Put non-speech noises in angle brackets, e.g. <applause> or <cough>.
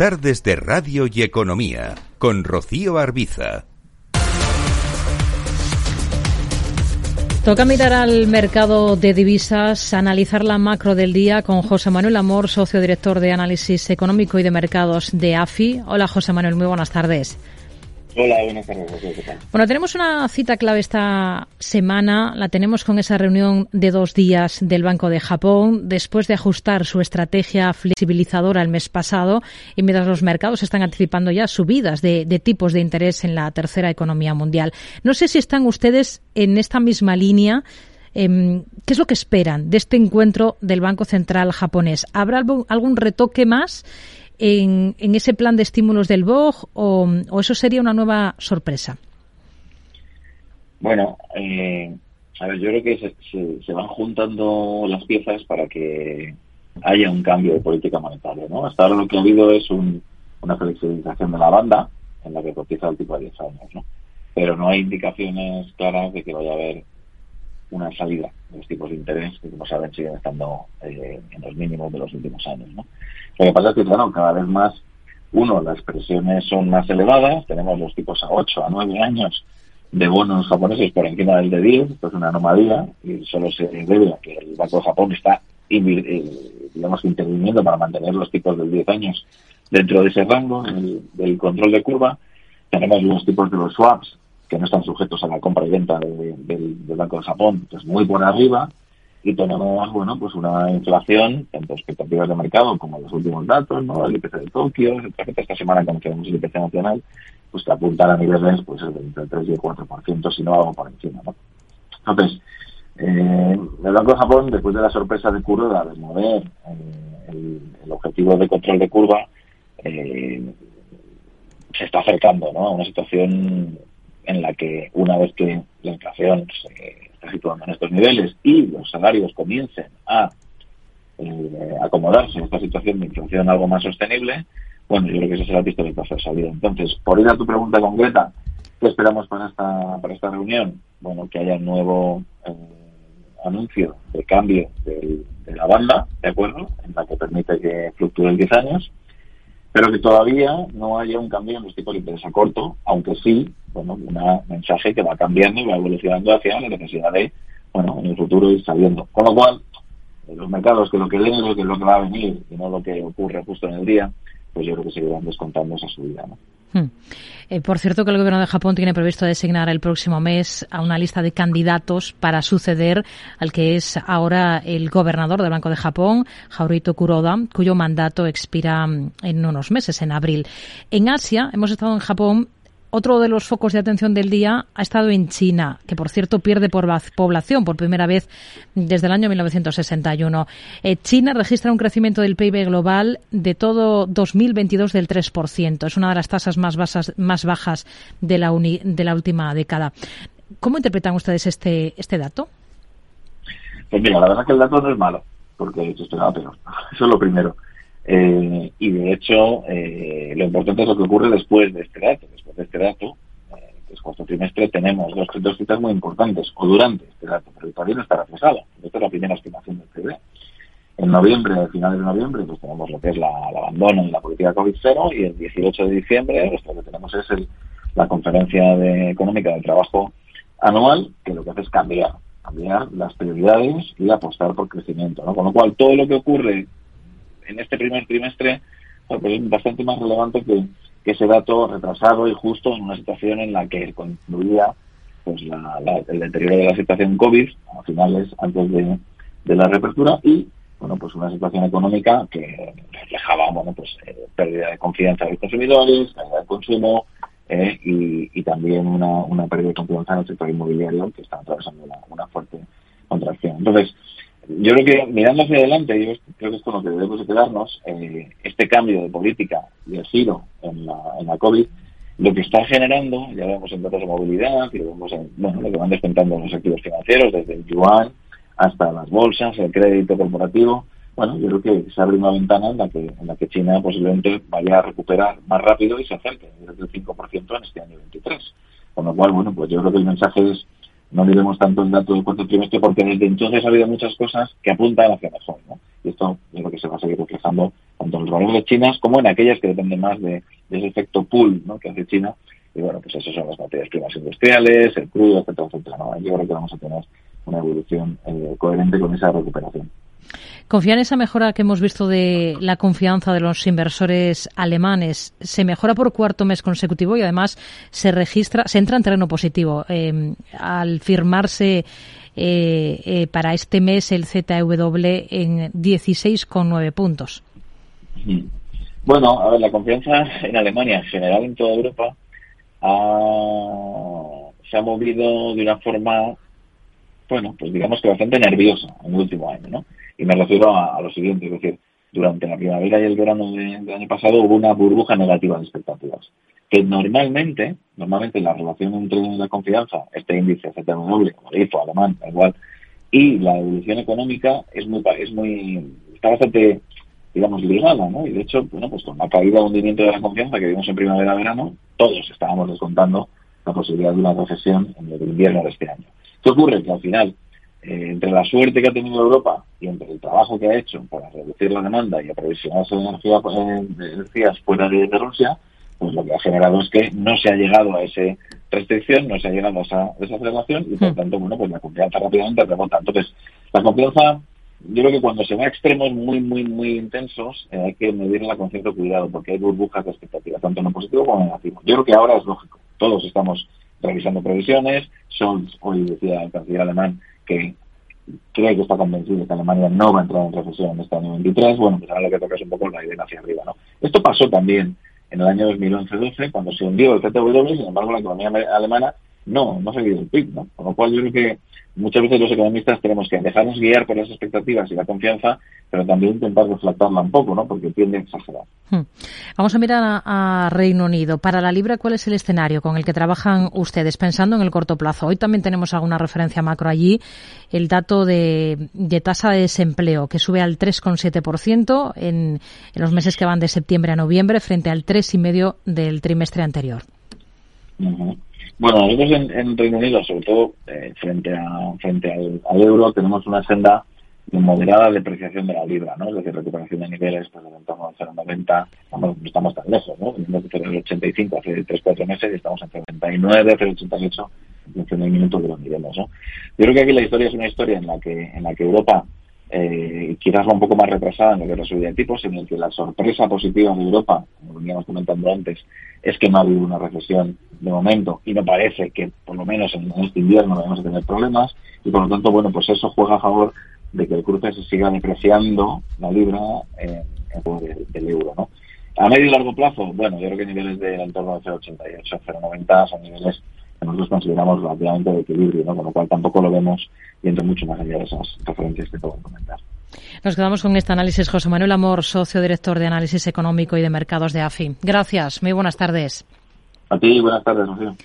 tardes de Radio y Economía con Rocío Arbiza. Toca mirar al mercado de divisas, analizar la macro del día con José Manuel Amor, socio director de análisis económico y de mercados de AFI. Hola José Manuel, muy buenas tardes. Hola, buenas tardes. Bueno, tenemos una cita clave esta semana. La tenemos con esa reunión de dos días del Banco de Japón, después de ajustar su estrategia flexibilizadora el mes pasado y mientras los mercados están anticipando ya subidas de, tipos de interés en la tercera economía mundial. No sé si están ustedes en esta misma línea. Em, ¿Qué es lo que esperan de este encuentro del Banco Central japonés? ¿Habrá algún retoque más? En, ese plan de estímulos del BOG o, eso sería una nueva sorpresa? Bueno, eh, a yo creo que se, van juntando las piezas para que haya un cambio de política monetaria. ¿no? Hasta ahora lo que ha habido es una flexibilización de la banda en la que cotiza el tipo de 10 años, ¿no? pero no hay indicaciones claras de que vaya a haber una salida de los tipos de interés que, como saben, siguen estando eh, en los mínimos de los últimos años. ¿no? Lo que pasa es que, claro, cada vez más, uno, las presiones son más elevadas, tenemos los tipos a 8, a 9 años de bonos japoneses por encima del de 10, esto es una anomalía, y solo se debe a que el Banco de Japón está, eh, digamos, interviniendo para mantener los tipos del 10 años dentro de ese rango del control de curva. Tenemos los tipos de los swaps, que no están sujetos a la compra y venta del Banco de Japón, que es muy por arriba, y tenemos, bueno, pues una inflación, tanto expectativas de mercado como los últimos datos, ¿no? El IPC de Tokio, esta semana conocemos el IPC nacional, pues que apuntan a niveles, pues, entre el 3 y el 4%, si no algo por encima, ¿no? Entonces, eh, el Banco de Japón, después de la sorpresa de curva de mover eh, el, objetivo de control de curva, eh, se está acercando ¿no? a una situación en la que una vez que la inflación se está situando en estos niveles y los salarios comiencen a eh, acomodarse en esta situación de inflación algo más sostenible, bueno, yo creo que ese será el visto de salida. Entonces, por ir a tu pregunta concreta, ¿qué esperamos para esta, para esta reunión? Bueno, que haya un nuevo eh, anuncio de cambio de la banda, ¿de acuerdo? En la que permite que fluctúe en 10 años pero que todavía no haya un cambio en los tipos de interés a corto, aunque sí, bueno, un mensaje que va cambiando y va evolucionando hacia la necesidad de, bueno, en el futuro ir saliendo. Con lo cual, los mercados que lo que leen es lo que, lo que va a venir y no lo que ocurre justo en el día, pues yo creo que seguirán descontando esa subida, ¿no? Hmm. Eh, por cierto, que el gobierno de Japón tiene previsto designar el próximo mes a una lista de candidatos para suceder al que es ahora el gobernador del Banco de Japón, Haruhito Kuroda, cuyo mandato expira en unos meses, en abril. En Asia, hemos estado en Japón otro de los focos de atención del día ha estado en China, que por cierto pierde población por primera vez desde el año 1961. Eh, China registra un crecimiento del PIB global de todo 2022 del 3%. Es una de las tasas más, bajas de la, de la última década. ¿Cómo interpretan ustedes este, este dato? Pues mira, la verdad es que el dato no es malo, porque esperaba <laughs> peor. Eso es lo primero. Eh, y de hecho, eh, lo importante es lo que ocurre después de este dato. Después de este dato, eh, que es cuarto trimestre, tenemos dos, dos citas muy importantes, o durante este dato, pero todavía no está reflejado. Esta es la primera estimación del PIB. En noviembre, a finales de noviembre, pues tenemos lo que es la, el abandono y la política COVID-0, y el 18 de diciembre, lo que tenemos es el, la conferencia de, económica del trabajo anual, que lo que hace es cambiar, cambiar las prioridades y apostar por crecimiento. ¿no? Con lo cual, todo lo que ocurre en este primer trimestre pues, es bastante más relevante que, ese dato retrasado y justo en una situación en la que concluía pues el deterioro de la situación COVID a finales antes de, la reapertura y bueno pues una situación económica que reflejaba bueno pues eh, pérdida de confianza de los consumidores, pérdida de consumo eh, y, también una, una pérdida de confianza en el sector inmobiliario que está atravesando una fuerte contracción. Entonces, yo creo que mirando hacia adelante, yo creo que es con lo que debemos de quedarnos, eh, este cambio de política y el giro en la, en la COVID, lo que está generando, ya vemos en datos de movilidad, lo vemos en bueno, lo que van descontando los activos financieros, desde el yuan hasta las bolsas, el crédito corporativo, bueno, yo creo que se abre una ventana en la que, en la que China posiblemente vaya a recuperar más rápido y se acerque desde el 5% en este año 23. Con lo cual, bueno, pues yo creo que el mensaje es no miremos tanto el dato del cuarto trimestre porque desde entonces ha habido muchas cosas que apuntan hacia mejor, ¿no? Y esto es lo que se va a seguir reflejando tanto en los valores de China como en aquellas que dependen más de, ese efecto pool ¿no? que hace China. Y bueno, pues eso son las materias primas industriales, el crudo, etcétera, etcétera. ¿no? Yo creo que vamos a tener una evolución eh, coherente con esa recuperación. ¿Confía en esa mejora que hemos visto de la confianza de los inversores alemanes? ¿Se mejora por cuarto mes consecutivo y además se registra, se entra en terreno positivo eh, al firmarse eh, eh, para este mes el ZW en 16,9 puntos? Bueno, a ver, la confianza en Alemania, en general en toda Europa, se ha movido de una forma, bueno, pues digamos que bastante nerviosa en el último año, ¿no? Y me refiero a, lo siguiente, es decir, durante la primavera y el verano del año pasado hubo una burbuja negativa de expectativas. Que normalmente, normalmente la relación entre la confianza, este índice ZMW, como IFO, alemán, igual, y la evolución económica es muy, es muy, está bastante, digamos, ligada, ¿no? Y de hecho, bueno, pues con la caída o hundimiento de la confianza que vimos en primavera-verano, todos estábamos descontando la posibilidad de una recesión en el invierno de este año. ¿Qué ocurre? Que al final eh, entre la suerte que ha tenido Europa y entre el trabajo que ha hecho para reducir la demanda y aprovisionarse de energía eh, de energías fuera de, Rusia, pues lo que ha generado es que no se ha llegado a esa restricción, no se ha llegado a esa desaceleración y por hmm. tanto, bueno, pues la confianza rápidamente rebota. Entonces, la confianza, yo creo que cuando se va a extremos muy, muy, muy intensos, eh, hay que medirla con cierto cuidado porque hay burbujas de expectativa, tanto en lo positivo como en lo negativo. Yo creo que ahora es lógico. Todos estamos revisando previsiones. Scholz, hoy decía el canciller alemán, que cree que está convencido que Alemania no va a entrar en recesión en este año 23, bueno, pues ahora lo que toca un poco la idea hacia arriba, ¿no? Esto pasó también en el año 2011-12, cuando se hundió el ZW, sin embargo la economía alemana no, no ha seguido el PIB, ¿no? Con lo cual yo creo que muchas veces los economistas tenemos que dejarnos guiar por las expectativas y la confianza, pero también intentar reflectarla un poco, ¿no? Porque tiende a exagerar. Hmm. Vamos a mirar a, Reino Unido. Para la Libra, ¿cuál es el escenario con el que trabajan ustedes pensando en el corto plazo? Hoy también tenemos alguna referencia macro allí. El dato de, tasa de desempleo que sube al 3,7% en, en los meses que van de septiembre a noviembre frente al 3,5% del trimestre anterior. Bueno, nosotros en, Reino Unido, sobre todo eh, frente a frente al, euro, tenemos una senda de moderada depreciación de la libra, ¿no? Es decir, recuperación de niveles pues, en torno al 0,90, no estamos tan lejos, ¿no? Venimos de 0,85 hace 3-4 meses y estamos en 0,99, 0,88 en del minuto de los niveles, ¿no? Yo creo que aquí la historia es una historia en la que en la que Europa eh, quizás va un poco más retrasada en lo que la subida de tipos, en el que la sorpresa positiva de Europa, como veníamos comentando antes, es que no ha habido una recesión de momento y no parece que por lo menos en este invierno vayamos a tener problemas y por lo tanto, bueno, pues eso juega a favor de que el cruce se siga depreciando la libra en, en del, euro, ¿no? A medio y largo plazo, bueno, yo creo que niveles del entorno de 0,88, 0,90 son niveles que nosotros consideramos relativamente de equilibrio, ¿no? con lo cual tampoco lo vemos yendo mucho más allá de esas referencias que puedo comentar. Nos quedamos con este análisis. José Manuel Amor, socio director de análisis económico y de mercados de AFI. Gracias. Muy buenas tardes. A ti, buenas tardes, Rocío.